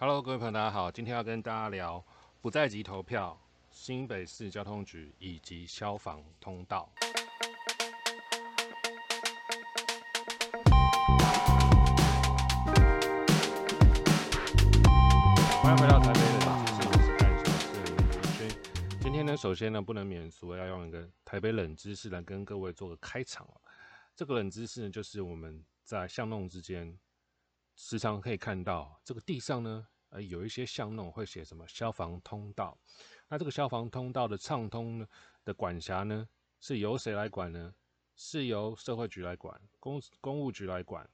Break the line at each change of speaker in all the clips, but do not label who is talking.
Hello，各位朋友，大家好。今天要跟大家聊不在籍投票、新北市交通局以及消防通道。欢迎回到台北冷知识，我是干小事林勋。今天呢，首先呢，不能免俗，要用一个台北冷知识来跟各位做个开场哦。这个冷知识呢，就是我们在巷弄之间。时常可以看到这个地上呢，呃，有一些巷弄会写什么消防通道。那这个消防通道的畅通呢的管辖呢，是由谁来管呢？是由社会局来管、公公务局来管、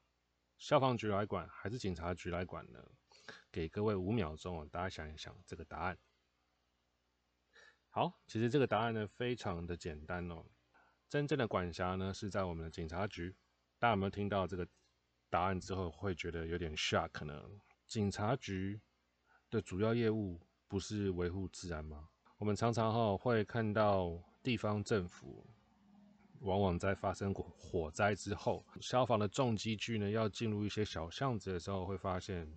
消防局来管，还是警察局来管呢？给各位五秒钟哦，大家想一想这个答案。好，其实这个答案呢非常的简单哦。真正的管辖呢是在我们的警察局。大家有没有听到这个？答案之后会觉得有点 shock，可能警察局的主要业务不是维护治安吗？我们常常哈会看到地方政府往往在发生火火灾之后，消防的重机具呢要进入一些小巷子的时候，会发现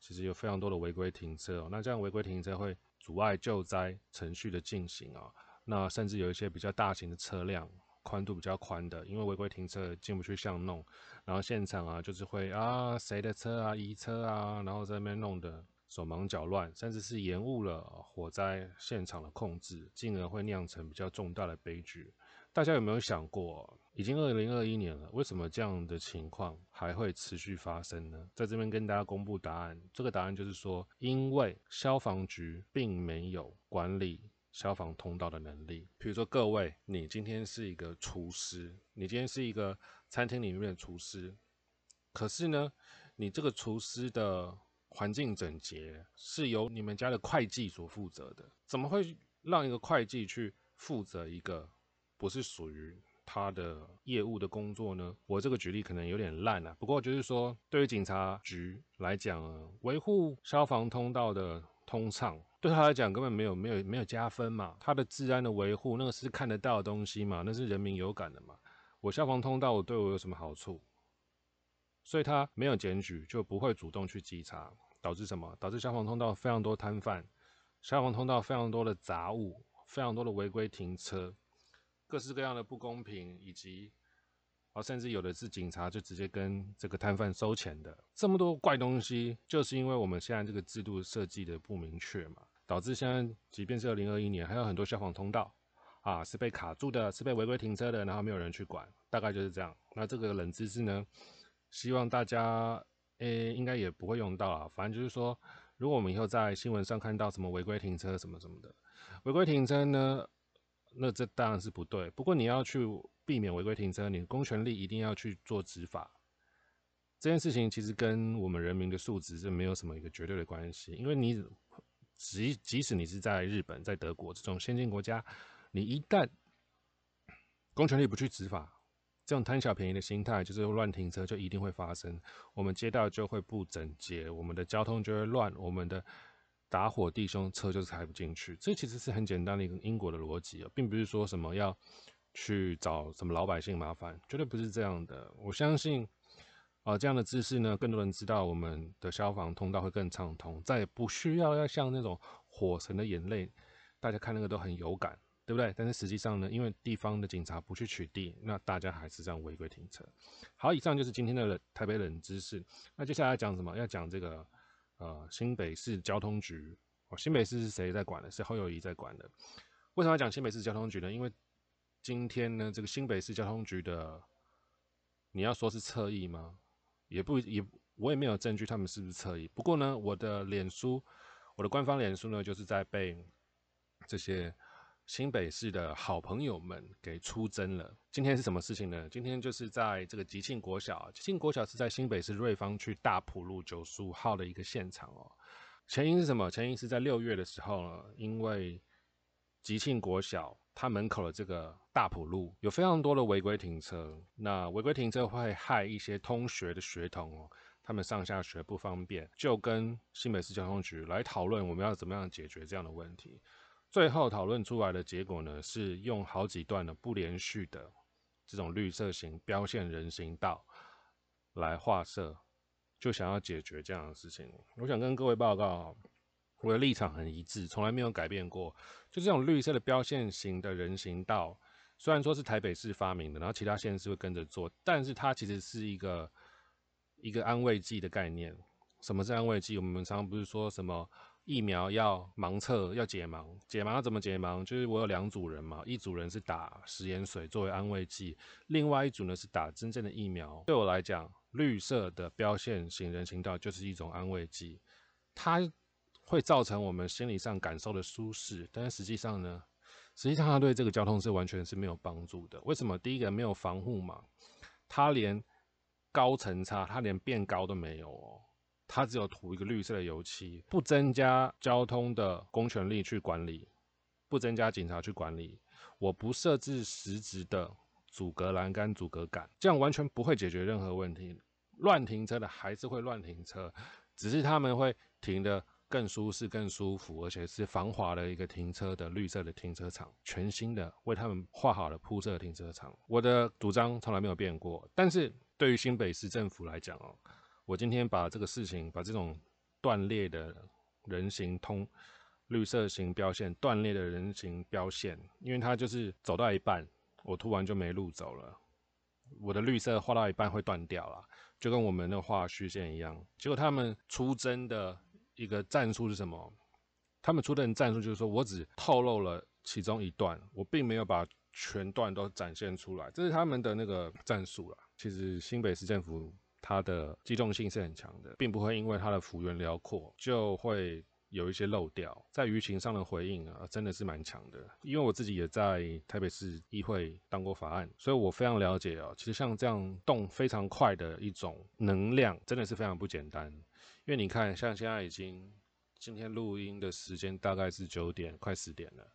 其实有非常多的违规停车哦。那这样违规停车会阻碍救灾程序的进行啊。那甚至有一些比较大型的车辆。宽度比较宽的，因为违规停车进不去巷弄，然后现场啊就是会啊谁的车啊移车啊，然后在那边弄得手忙脚乱，甚至是延误了火灾现场的控制，进而会酿成比较重大的悲剧。大家有没有想过，已经二零二一年了，为什么这样的情况还会持续发生呢？在这边跟大家公布答案，这个答案就是说，因为消防局并没有管理。消防通道的能力，比如说各位，你今天是一个厨师，你今天是一个餐厅里面的厨师，可是呢，你这个厨师的环境整洁是由你们家的会计所负责的，怎么会让一个会计去负责一个不是属于他的业务的工作呢？我这个举例可能有点烂啊，不过就是说，对于警察局来讲，维护消防通道的通畅。对他来讲根本没有没有没有加分嘛，他的治安的维护那个是看得到的东西嘛，那是人民有感的嘛。我消防通道我对我有什么好处？所以他没有检举就不会主动去稽查，导致什么？导致消防通道非常多摊贩，消防通道非常多的杂物，非常多的违规停车，各式各样的不公平以及。啊，甚至有的是警察就直接跟这个摊贩收钱的，这么多怪东西，就是因为我们现在这个制度设计的不明确嘛，导致现在即便是二零二一年，还有很多消防通道啊是被卡住的，是被违规停车的，然后没有人去管，大概就是这样。那这个冷知识呢，希望大家诶应该也不会用到啊，反正就是说，如果我们以后在新闻上看到什么违规停车什么什么的，违规停车呢，那这当然是不对。不过你要去。避免违规停车，你公权力一定要去做执法。这件事情其实跟我们人民的素质是没有什么一个绝对的关系，因为你即即使你是在日本、在德国这种先进国家，你一旦公权力不去执法，这种贪小便宜的心态，就是乱停车，就一定会发生。我们街道就会不整洁，我们的交通就会乱，我们的打火弟兄车就是开不进去。这其实是很简单的一个因果的逻辑啊，并不是说什么要。去找什么老百姓麻烦，绝对不是这样的。我相信，啊，这样的知识呢，更多人知道，我们的消防通道会更畅通，再也不需要要像那种火神的眼泪，大家看那个都很有感，对不对？但是实际上呢，因为地方的警察不去取缔，那大家还是这样违规停车。好，以上就是今天的冷台北冷知识。那接下来讲什么？要讲这个呃新北市交通局。哦，新北市是谁在管的？是侯友谊在管的。为什么要讲新北市交通局呢？因为今天呢，这个新北市交通局的，你要说是侧翼吗？也不也，我也没有证据他们是不是侧翼。不过呢，我的脸书，我的官方脸书呢，就是在被这些新北市的好朋友们给出征了。今天是什么事情呢？今天就是在这个吉庆国小，吉庆国小是在新北市瑞芳区大埔路九十五号的一个现场哦。前因是什么？前因是在六月的时候呢，因为吉庆国小。它门口的这个大埔路有非常多的违规停车，那违规停车会害一些通学的学童哦，他们上下学不方便，就跟新北市交通局来讨论我们要怎么样解决这样的问题。最后讨论出来的结果呢，是用好几段的不连续的这种绿色型标线人行道来画设。就想要解决这样的事情。我想跟各位报告，我的立场很一致，从来没有改变过。就这种绿色的标线型的人行道，虽然说是台北市发明的，然后其他县市会跟着做，但是它其实是一个一个安慰剂的概念。什么是安慰剂？我们常常不是说什么？疫苗要盲测，要解盲，解盲要怎么解盲？就是我有两组人嘛，一组人是打食盐水作为安慰剂，另外一组呢是打真正的疫苗。对我来讲，绿色的标线型人行道就是一种安慰剂，它会造成我们心理上感受的舒适，但是实际上呢，实际上它对这个交通是完全是没有帮助的。为什么？第一个没有防护嘛，它连高层差，它连变高都没有哦。它只有涂一个绿色的油漆，不增加交通的公权力去管理，不增加警察去管理，我不设置实质的阻隔栏杆、阻隔杆，这样完全不会解决任何问题。乱停车的还是会乱停车，只是他们会停的更舒适、更舒服，而且是防滑的一个停车的绿色的停车场，全新的为他们画好了铺设的停车场。我的主张从来没有变过，但是对于新北市政府来讲哦。我今天把这个事情，把这种断裂的人行通绿色型标线断裂的人行标线，因为它就是走到一半，我突然就没路走了，我的绿色画到一半会断掉了，就跟我们那画虚线一样。结果他们出征的一个战术是什么？他们出的战术就是说我只透露了其中一段，我并没有把全段都展现出来，这是他们的那个战术了。其实新北市政府。它的机动性是很强的，并不会因为它的幅员辽阔就会有一些漏掉。在舆情上的回应啊，真的是蛮强的。因为我自己也在台北市议会当过法案，所以我非常了解啊。其实像这样动非常快的一种能量，真的是非常不简单。因为你看，像现在已经今天录音的时间大概是九点快十点了。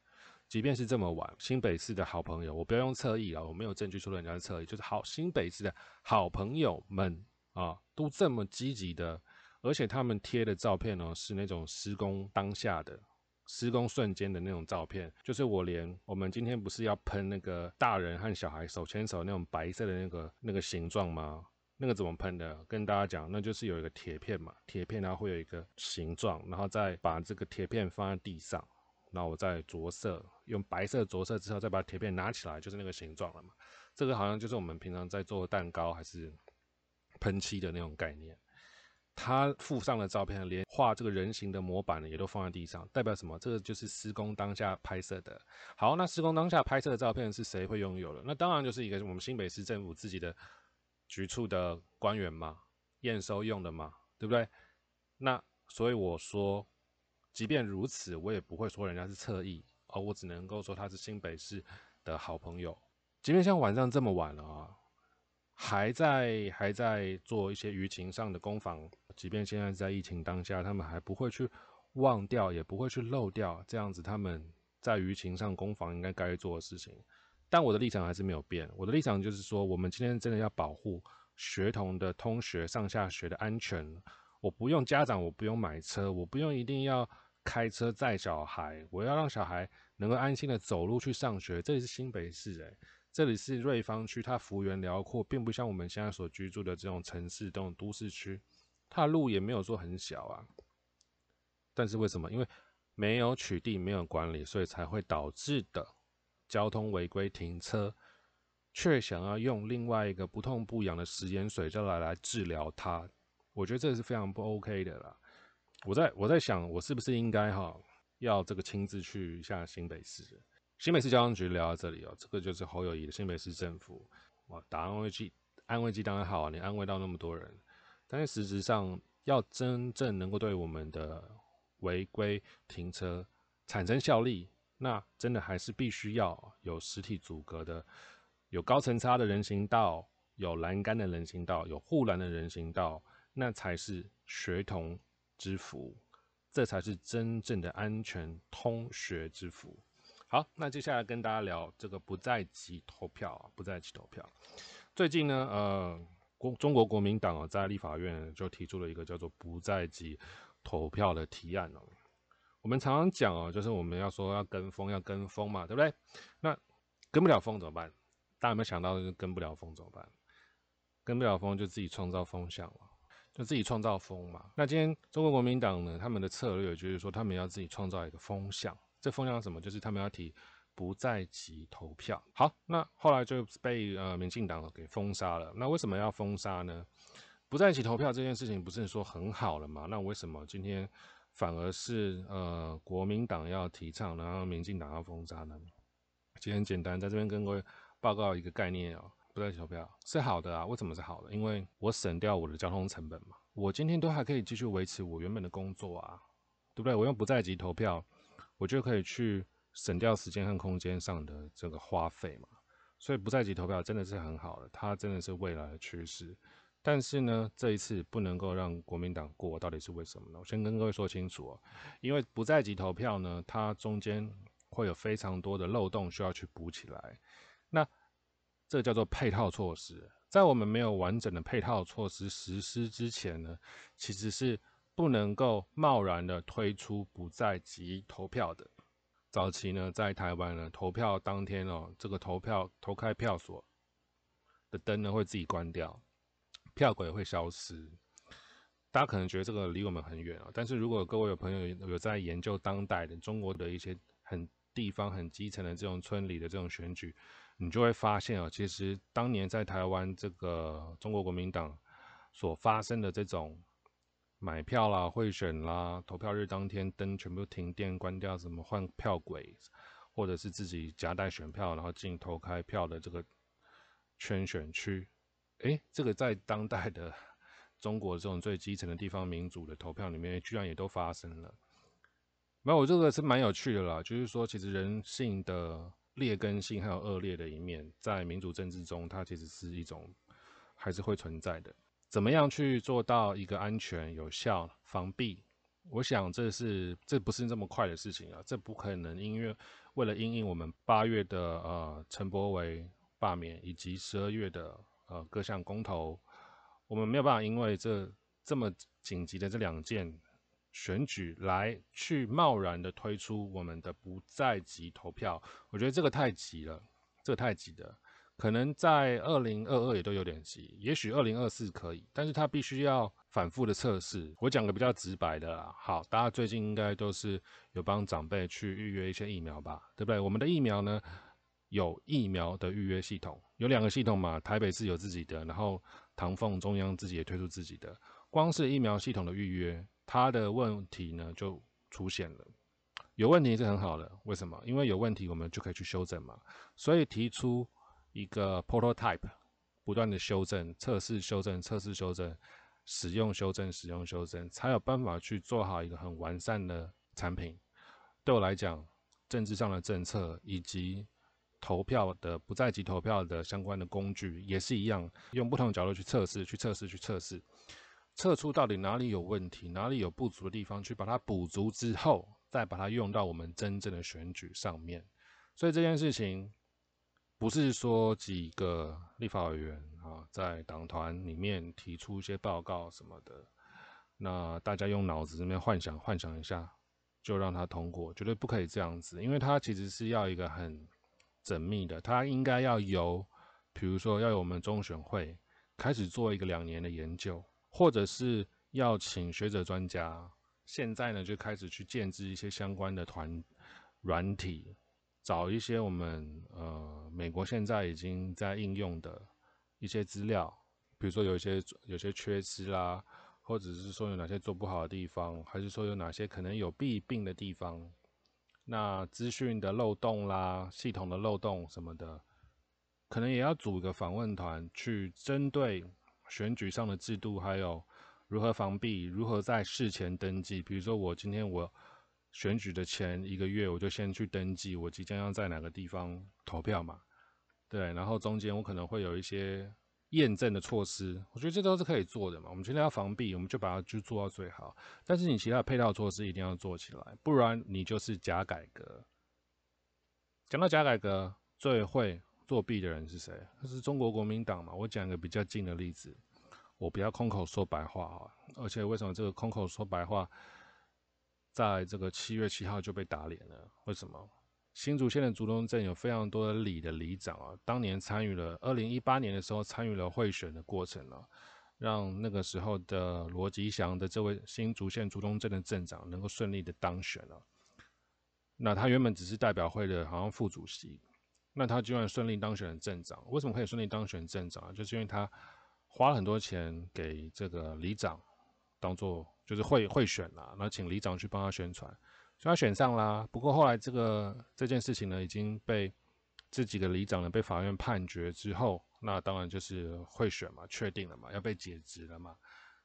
即便是这么晚，新北市的好朋友，我不要用侧翼啊，我没有证据说人家是侧翼，就是好新北市的好朋友们。啊，都这么积极的，而且他们贴的照片呢，是那种施工当下的、施工瞬间的那种照片。就是我连我们今天不是要喷那个大人和小孩手牵手那种白色的那个那个形状吗？那个怎么喷的？跟大家讲，那就是有一个铁片嘛，铁片它会有一个形状，然后再把这个铁片放在地上，然后我再着色，用白色着色之后，再把铁片拿起来，就是那个形状了嘛。这个好像就是我们平常在做蛋糕还是？喷漆的那种概念，他附上的照片，连画这个人形的模板呢，也都放在地上，代表什么？这个就是施工当下拍摄的。好，那施工当下拍摄的照片是谁会拥有的？那当然就是一个我们新北市政府自己的局处的官员嘛，验收用的嘛，对不对？那所以我说，即便如此，我也不会说人家是侧翼，而我只能够说他是新北市的好朋友。即便像晚上这么晚了啊。还在还在做一些舆情上的攻防，即便现在在疫情当下，他们还不会去忘掉，也不会去漏掉这样子他们在舆情上攻防应该该做的事情。但我的立场还是没有变，我的立场就是说，我们今天真的要保护学童的通学上下学的安全。我不用家长，我不用买车，我不用一定要开车载小孩，我要让小孩能够安心的走路去上学。这里是新北市，诶。这里是瑞芳区，它幅员辽阔，并不像我们现在所居住的这种城市、这种都市区，它的路也没有说很小啊。但是为什么？因为没有取缔、没有管理，所以才会导致的交通违规停车，却想要用另外一个不痛不痒的食盐水就来来治疗它。我觉得这是非常不 OK 的啦。我在我在想，我是不是应该哈，要这个亲自去一下新北市？新北市交通局聊到这里哦，这个就是侯友谊的新北市政府哇，打安慰剂，安慰剂当然好啊，你安慰到那么多人，但是实质上要真正能够对我们的违规停车产生效力，那真的还是必须要有实体阻隔的，有高层差的人行道，有栏杆的人行道，有护栏的人行道，那才是学童之福，这才是真正的安全通学之福。好，那接下来跟大家聊这个不在籍投票啊，不在籍投票。最近呢，呃，国中国国民党在立法院就提出了一个叫做不在籍投票的提案哦。我们常常讲哦，就是我们要说要跟风，要跟风嘛，对不对？那跟不了风怎么办？大家有没有想到，跟不了风怎么办？跟不了风就自己创造风向了。就自己创造风嘛。那今天中国国民党呢，他们的策略就是说，他们要自己创造一个风向。这风向什么？就是他们要提不在籍投票。好，那后来就被呃民进党给封杀了。那为什么要封杀呢？不在一起投票这件事情不是说很好了吗？那为什么今天反而是呃国民党要提倡，然后民进党要封杀呢？其实很简单，在这边跟各位报告一个概念哦，不在投票是好的啊。为什么是好的？因为我省掉我的交通成本嘛。我今天都还可以继续维持我原本的工作啊，对不对？我用不在籍投票，我就可以去省掉时间和空间上的这个花费嘛。所以不在籍投票真的是很好的，它真的是未来的趋势。但是呢，这一次不能够让国民党过，到底是为什么呢？我先跟各位说清楚哦，因为不在籍投票呢，它中间会有非常多的漏洞需要去补起来。那这叫做配套措施，在我们没有完整的配套措施实施之前呢，其实是不能够贸然的推出不在籍投票的。早期呢，在台湾呢，投票当天哦，这个投票投开票所的灯呢会自己关掉。票轨会消失，大家可能觉得这个离我们很远啊。但是如果各位有朋友有在研究当代的中国的一些很地方、很基层的这种村里的这种选举，你就会发现啊，其实当年在台湾这个中国国民党所发生的这种买票啦、贿选啦、投票日当天灯全部停电关掉，什么换票轨，或者是自己夹带选票然后进投开票的这个圈选区。哎，这个在当代的中国这种最基层的地方民主的投票里面，居然也都发生了。那我这个是蛮有趣的啦，就是说，其实人性的劣根性还有恶劣的一面，在民主政治中，它其实是一种还是会存在的。怎么样去做到一个安全、有效防避？我想这是这不是这么快的事情啊，这不可能，因为为了应应我们八月的呃陈柏维罢免，以及十二月的。呃，各项公投，我们没有办法因为这这么紧急的这两件选举来去贸然的推出我们的不在籍投票，我觉得这个太急了，这个太急的，可能在二零二二也都有点急，也许二零二四可以，但是它必须要反复的测试。我讲个比较直白的啦，好，大家最近应该都是有帮长辈去预约一些疫苗吧，对不对？我们的疫苗呢？有疫苗的预约系统，有两个系统嘛，台北市有自己的，然后唐凤中央自己也推出自己的。光是疫苗系统的预约，它的问题呢就出现了。有问题是很好的，为什么？因为有问题，我们就可以去修正嘛。所以提出一个 prototype，不断的修正、测试、修正、测试、修正、使用、修正、使用、修正，才有办法去做好一个很完善的产品。对我来讲，政治上的政策以及投票的不在籍投票的相关的工具也是一样，用不同的角度去测试、去测试、去测试，测出到底哪里有问题、哪里有不足的地方，去把它补足之后，再把它用到我们真正的选举上面。所以这件事情不是说几个立法委员啊，在党团里面提出一些报告什么的，那大家用脑子里面幻想、幻想一下就让它通过，绝对不可以这样子，因为它其实是要一个很。缜密的，它应该要由，比如说要有我们中选会开始做一个两年的研究，或者是要请学者专家，现在呢就开始去建制一些相关的团软体，找一些我们呃美国现在已经在应用的一些资料，比如说有一些有些缺失啦，或者是说有哪些做不好的地方，还是说有哪些可能有弊病的地方。那资讯的漏洞啦，系统的漏洞什么的，可能也要组一个访问团去针对选举上的制度，还有如何防弊，如何在事前登记。比如说，我今天我选举的前一个月，我就先去登记，我即将要在哪个地方投票嘛？对，然后中间我可能会有一些。验证的措施，我觉得这都是可以做的嘛。我们今天要防弊，我们就把它就做到最好。但是你其他的配套措施一定要做起来，不然你就是假改革。讲到假改革，最会作弊的人是谁？那是中国国民党嘛。我讲一个比较近的例子，我不要空口说白话啊。而且为什么这个空口说白话，在这个七月七号就被打脸了？为什么？新竹县的竹东镇有非常多的里的里长啊，当年参与了二零一八年的时候参与了贿选的过程啊，让那个时候的罗吉祥的这位新竹县竹东镇的镇长能够顺利的当选了。那他原本只是代表会的好像副主席，那他居然顺利当选了镇长。为什么可以顺利当选镇长啊？就是因为他花了很多钱给这个里长当做就是会会选啦，那请里长去帮他宣传，所以他选上啦。不过后来这个这件事情呢，已经被这几个里长呢被法院判决之后。那当然就是会选嘛，确定了嘛，要被解职了嘛。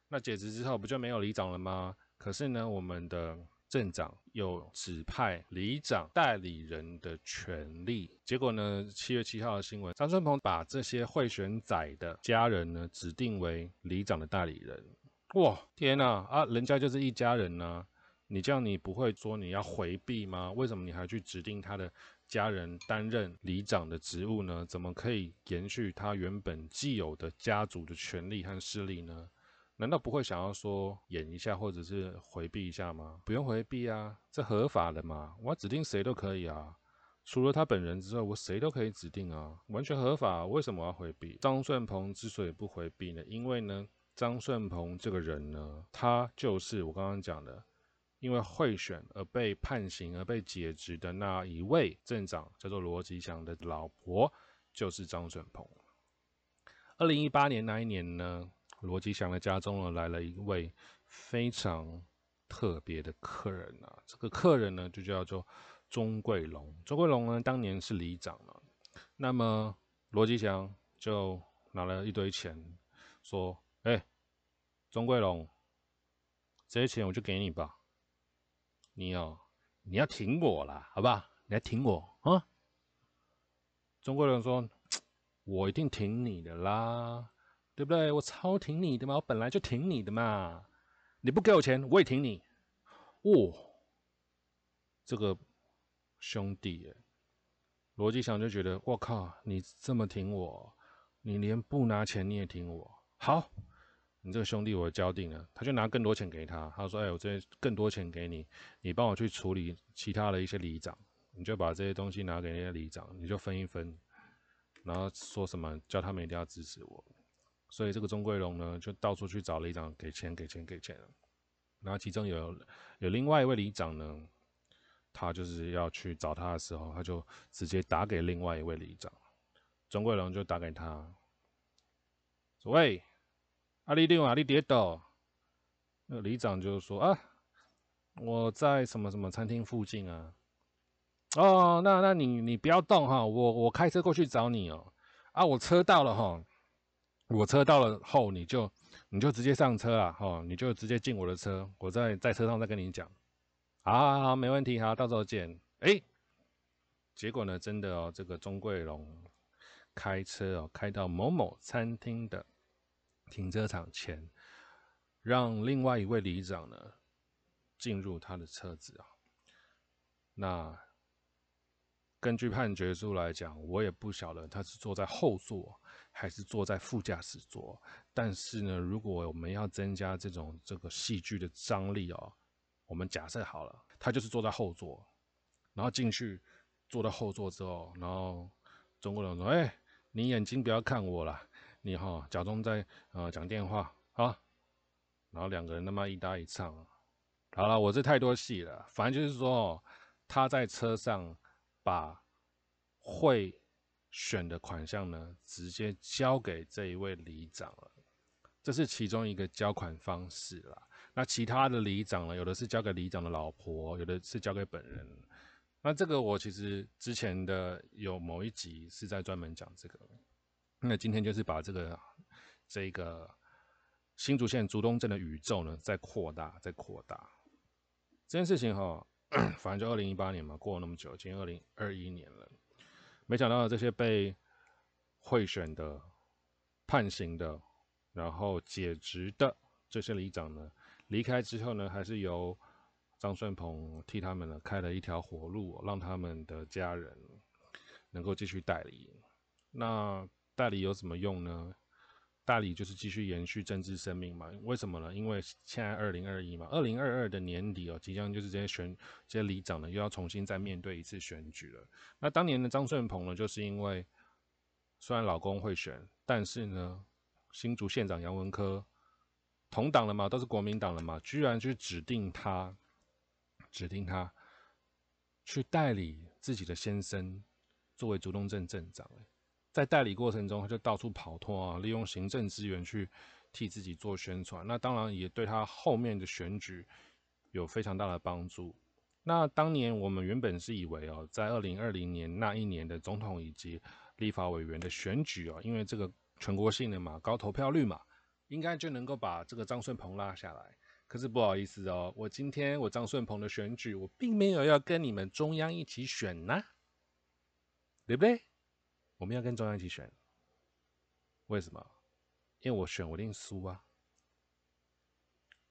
那解职之后不就没有里长了吗？可是呢，我们的镇长有指派里长代理人的权利。结果呢，七月七号的新闻，张春鹏把这些贿选仔的家人呢指定为里长的代理人。哇，天呐啊，人家就是一家人呢。你这样你不会说你要回避吗？为什么你还去指定他的？家人担任里长的职务呢，怎么可以延续他原本既有的家族的权利和势力呢？难道不会想要说演一下，或者是回避一下吗？不用回避啊，这合法的嘛，我指定谁都可以啊，除了他本人之外，我谁都可以指定啊，完全合法，为什么我要回避？张顺鹏之所以不回避呢？因为呢，张顺鹏这个人呢，他就是我刚刚讲的。因为贿选而被判刑而被解职的那一位镇长，叫做罗吉祥的老婆，就是张顺鹏。二零一八年那一年呢，罗吉祥的家中呢来了一位非常特别的客人啊，这个客人呢就叫做钟贵龙。钟贵龙呢当年是里长了，那么罗吉祥就拿了一堆钱，说：“哎，钟贵龙，这些钱我就给你吧。”你哦，你要挺我啦，好不好？你来挺我啊！中国人说，我一定挺你的啦，对不对？我超挺你的嘛，我本来就挺你的嘛。你不给我钱，我也挺你。哦，这个兄弟，逻辑上就觉得，我靠，你这么挺我，你连不拿钱你也挺我，好。你这个兄弟，我交定了，他就拿更多钱给他。他说：“哎，我这更多钱给你，你帮我去处理其他的一些里长，你就把这些东西拿给那些里长，你就分一分。然后说什么叫他们一定要支持我。所以这个钟贵龙呢，就到处去找里长给钱，给钱，给钱。然后其中有有另外一位里长呢，他就是要去找他的时候，他就直接打给另外一位里长。钟贵龙就打给他，说：喂。”阿里电话，阿里跌倒，那里长就说啊，我在什么什么餐厅附近啊，哦，那那你你不要动哈，我我开车过去找你哦，啊，我车到了哈，我车到了后你就你就直接上车啊，哈，你就直接进我的车，我在在车上再跟你讲，好好好，没问题，好，到时候见。哎，结果呢，真的哦，这个钟贵龙开车哦，开到某某餐厅的。停车场前，让另外一位里长呢进入他的车子啊。那根据判决书来讲，我也不晓得他是坐在后座还是坐在副驾驶座。但是呢，如果我们要增加这种这个戏剧的张力哦，我们假设好了，他就是坐在后座，然后进去坐在后座之后，然后中国人说：“哎，你眼睛不要看我了。”你哈假装在呃讲电话啊，然后两个人他妈一搭一唱，好了，我这太多戏了，反正就是说他在车上把会选的款项呢直接交给这一位里长了，这是其中一个交款方式啦。那其他的里长呢，有的是交给里长的老婆，有的是交给本人。那这个我其实之前的有某一集是在专门讲这个。那今天就是把这个这个新竹县竹东镇的宇宙呢，再扩大，再扩大这件事情哈，反正就二零一八年嘛，过了那么久，今天二零二一年了，没想到这些被贿选的、判刑的，然后解职的这些里长呢，离开之后呢，还是由张顺鹏替他们呢开了一条活路，让他们的家人能够继续代理。那代理有什么用呢？代理就是继续延续政治生命嘛？为什么呢？因为现在二零二一嘛，二零二二的年底哦，即将就是这些选这些里长呢，又要重新再面对一次选举了。那当年的张顺鹏呢，就是因为虽然老公会选，但是呢，新竹县长杨文科同党了嘛，都是国民党了嘛，居然去指定他，指定他去代理自己的先生作为竹东镇镇长。在代理过程中，他就到处跑脱啊，利用行政资源去替自己做宣传。那当然也对他后面的选举有非常大的帮助。那当年我们原本是以为哦，在二零二零年那一年的总统以及立法委员的选举哦，因为这个全国性的嘛，高投票率嘛，应该就能够把这个张顺鹏拉下来。可是不好意思哦，我今天我张顺鹏的选举，我并没有要跟你们中央一起选呐，对不对？我们要跟中央一起选，为什么？因为我选我一定输啊。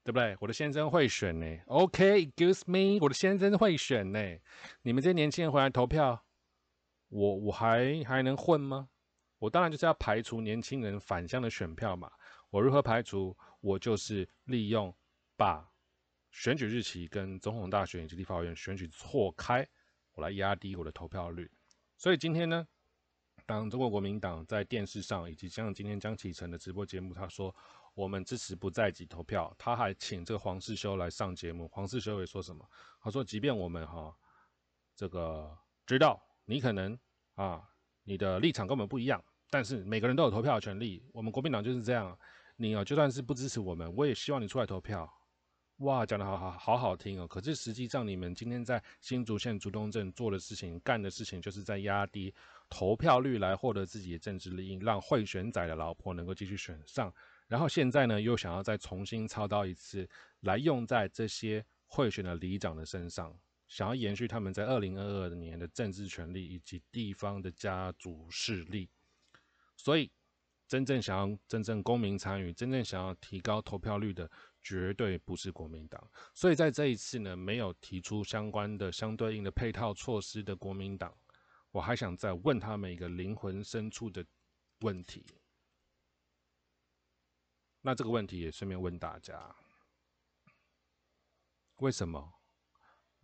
对不对？我的先生会选呢。OK，excuse me，我的先生会选呢。你们这些年轻人回来投票，我我还还能混吗？我当然就是要排除年轻人反向的选票嘛。我如何排除？我就是利用把选举日期跟总统大选以及立法院选举错开，我来压低我的投票率。所以今天呢，当中国国民党在电视上以及像今天江启臣的直播节目，他说。我们支持不在籍投票，他还请这个黄世修来上节目。黄世修也说什么？他说：“即便我们哈这个知道你可能啊你的立场跟我们不一样，但是每个人都有投票的权利。我们国民党就是这样，你啊就算是不支持我们，我也希望你出来投票。”哇，讲的好好好好听哦！可是实际上，你们今天在新竹县竹东镇做的事情、干的事情，就是在压低投票率来获得自己的政治利益，让贿选仔的老婆能够继续选上。然后现在呢，又想要再重新操刀一次，来用在这些贿选的里长的身上，想要延续他们在二零二二年的政治权利以及地方的家族势力。所以，真正想要真正公民参与、真正想要提高投票率的，绝对不是国民党。所以在这一次呢，没有提出相关的相对应的配套措施的国民党，我还想再问他们一个灵魂深处的问题。那这个问题也顺便问大家：为什么？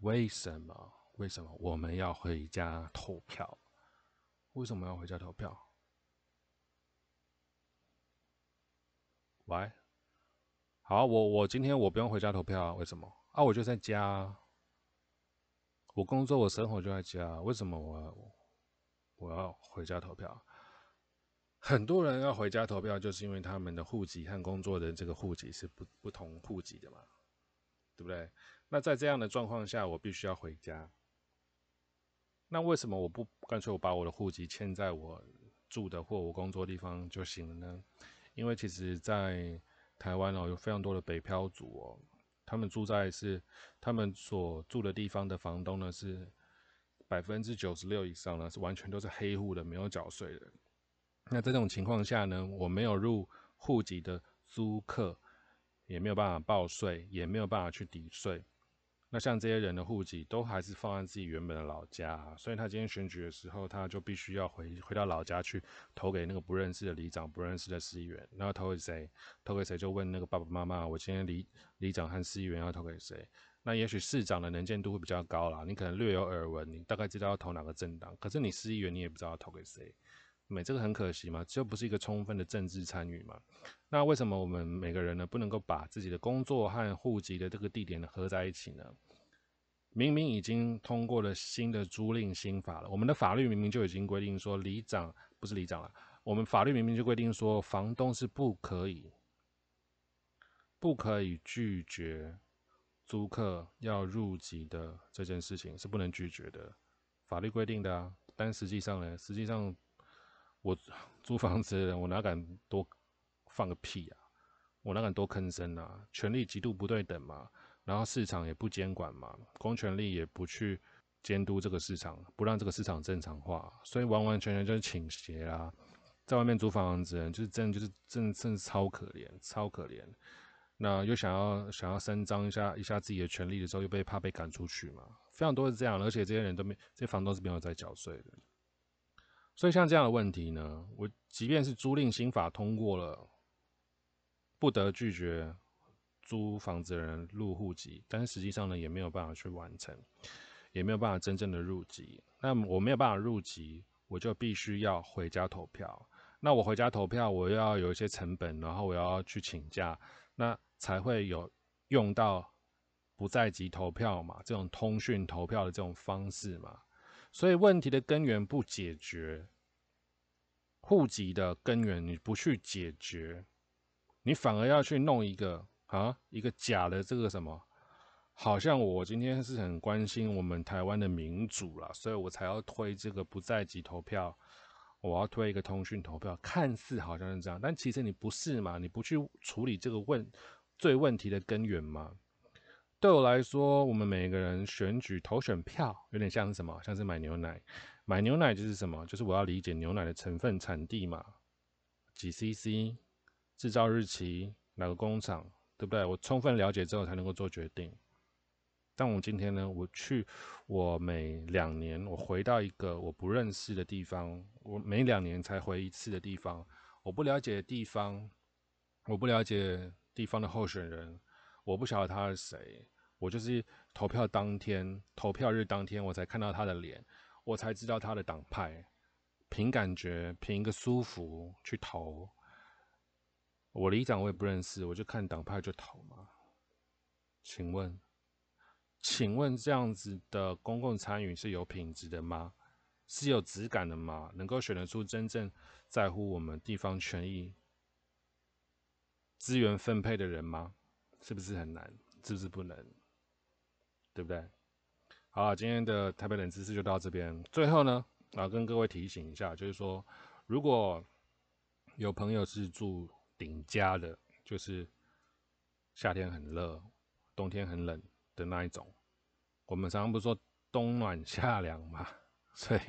为什么？为什么我们要回家投票？为什么要回家投票？喂，好，我我今天我不用回家投票啊，为什么？啊，我就在家，我工作，我生活就在家，为什么我我要回家投票？很多人要回家投票，就是因为他们的户籍和工作的这个户籍是不不同户籍的嘛，对不对？那在这样的状况下，我必须要回家。那为什么我不干脆我把我的户籍迁在我住的或我工作地方就行了呢？因为其实，在台湾哦，有非常多的北漂族哦，他们住在是他们所住的地方的房东呢，是百分之九十六以上呢，是完全都是黑户的，没有缴税的。那这种情况下呢，我没有入户籍的租客，也没有办法报税，也没有办法去抵税。那像这些人的户籍都还是放在自己原本的老家，所以他今天选举的时候，他就必须要回回到老家去投给那个不认识的里长、不认识的市议员。然后投给谁？投给谁？就问那个爸爸妈妈：“我今天里里长和市议员要投给谁？”那也许市长的能见度会比较高啦，你可能略有耳闻，你大概知道要投哪个政党。可是你市议员，你也不知道要投给谁。没这个很可惜嘛，这不是一个充分的政治参与嘛？那为什么我们每个人呢不能够把自己的工作和户籍的这个地点呢合在一起呢？明明已经通过了新的租赁新法了，我们的法律明明就已经规定说，里长不是里长了，我们法律明明就规定说，房东是不可以不可以拒绝租客要入籍的这件事情是不能拒绝的，法律规定的啊。但实际上呢，实际上。我租房子的人，我哪敢多放个屁啊？我哪敢多吭声啊？权力极度不对等嘛，然后市场也不监管嘛，公权力也不去监督这个市场，不让这个市场正常化，所以完完全全就是倾斜啊！在外面租房子，就是真的就是真真是超可怜，超可怜。那又想要想要伸张一下一下自己的权利的时候，又被怕被赶出去嘛，非常多是这样，而且这些人都没，这些房东是没有在缴税的。所以像这样的问题呢，我即便是租赁新法通过了，不得拒绝租房子的人入户籍，但是实际上呢，也没有办法去完成，也没有办法真正的入籍。那我没有办法入籍，我就必须要回家投票。那我回家投票，我要有一些成本，然后我要去请假，那才会有用到不在籍投票嘛，这种通讯投票的这种方式嘛。所以问题的根源不解决，户籍的根源你不去解决，你反而要去弄一个啊，一个假的这个什么？好像我今天是很关心我们台湾的民主了，所以我才要推这个不在籍投票。我要推一个通讯投票，看似好像是这样，但其实你不是嘛？你不去处理这个问最问题的根源吗？对我来说，我们每个人选举投选票，有点像是什么？像是买牛奶，买牛奶就是什么？就是我要理解牛奶的成分、产地嘛，几 CC，制造日期，哪个工厂，对不对？我充分了解之后才能够做决定。但我今天呢，我去，我每两年我回到一个我不认识的地方，我每两年才回一次的地方，我不了解的地方，我不了解地方的候选人，我不晓得他是谁，我就是投票当天，投票日当天我才看到他的脸，我才知道他的党派，凭感觉，凭一个舒服去投，我里长我也不认识，我就看党派就投嘛，请问？请问这样子的公共参与是有品质的吗？是有质感的吗？能够选得出真正在乎我们地方权益、资源分配的人吗？是不是很难？是不是不能？对不对？好了，今天的台北冷知识就到这边。最后呢，啊，跟各位提醒一下，就是说，如果有朋友是住顶家的，就是夏天很热，冬天很冷。的那一种，我们常常不是说冬暖夏凉嘛，所以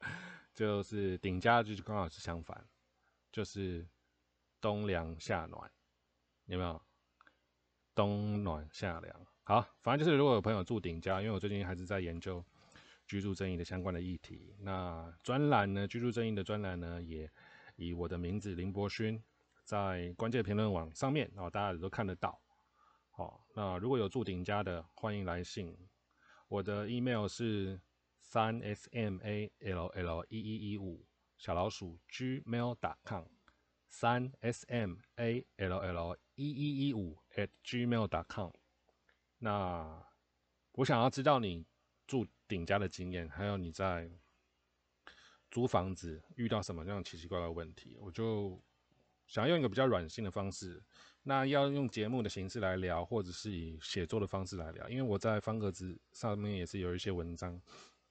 就是顶家就是刚好是相反，就是冬凉夏暖，有没有？冬暖夏凉，好，反正就是如果有朋友住顶家，因为我最近还是在研究居住正义的相关的议题，那专栏呢，居住正义的专栏呢，也以我的名字林博勋在关键评论网上面，然后大家也都看得到。好，那如果有住顶家的，欢迎来信。我的 email 是三 s m a l l 一一一五小老鼠 gmail.com，三 s m a l l 一一一五 at gmail dot com，。那我想要知道你住顶家的经验，还有你在租房子遇到什么样奇奇怪怪的问题，我就想要用一个比较软性的方式。那要用节目的形式来聊，或者是以写作的方式来聊，因为我在方格子上面也是有一些文章，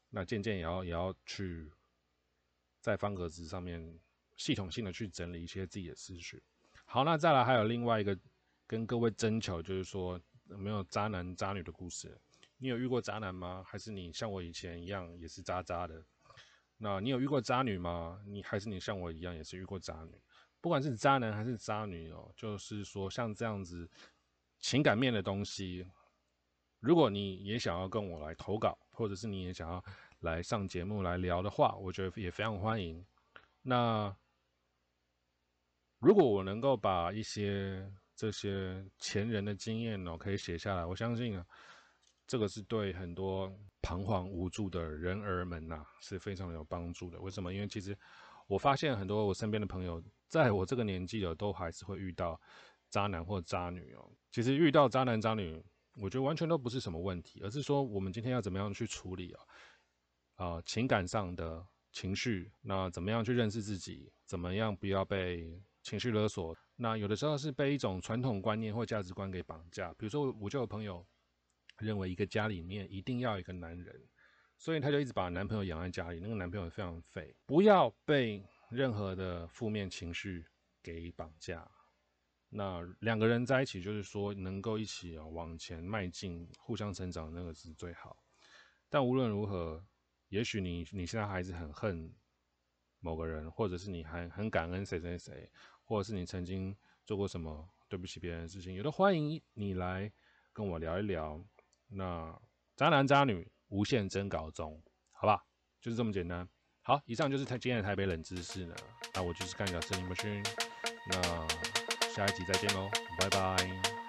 那渐渐也要也要去在方格子上面系统性的去整理一些自己的思绪。好，那再来还有另外一个跟各位征求，就是说有没有渣男渣女的故事？你有遇过渣男吗？还是你像我以前一样也是渣渣的？那你有遇过渣女吗？你还是你像我一样也是遇过渣女？不管是渣男还是渣女哦，就是说像这样子情感面的东西，如果你也想要跟我来投稿，或者是你也想要来上节目来聊的话，我觉得也非常欢迎。那如果我能够把一些这些前人的经验哦，可以写下来，我相信啊，这个是对很多彷徨无助的人儿们呐是非常有帮助的。为什么？因为其实我发现很多我身边的朋友。在我这个年纪的，都还是会遇到渣男或渣女哦。其实遇到渣男渣女，我觉得完全都不是什么问题，而是说我们今天要怎么样去处理啊？啊，情感上的情绪，那怎么样去认识自己？怎么样不要被情绪勒索？那有的时候是被一种传统观念或价值观给绑架。比如说，我就有朋友认为一个家里面一定要一个男人，所以他就一直把男朋友养在家里。那个男朋友非常废，不要被。任何的负面情绪给绑架，那两个人在一起，就是说能够一起往前迈进，互相成长，那个是最好。但无论如何，也许你你现在还是很恨某个人，或者是你还很感恩谁谁谁，或者是你曾经做过什么对不起别人的事情，也都欢迎你来跟我聊一聊。那渣男渣女无限征稿中，好吧，就是这么简单。好，以上就是台今天的台北冷知识了。那我就是干掉森林博勋，那下一集再见喽，拜拜。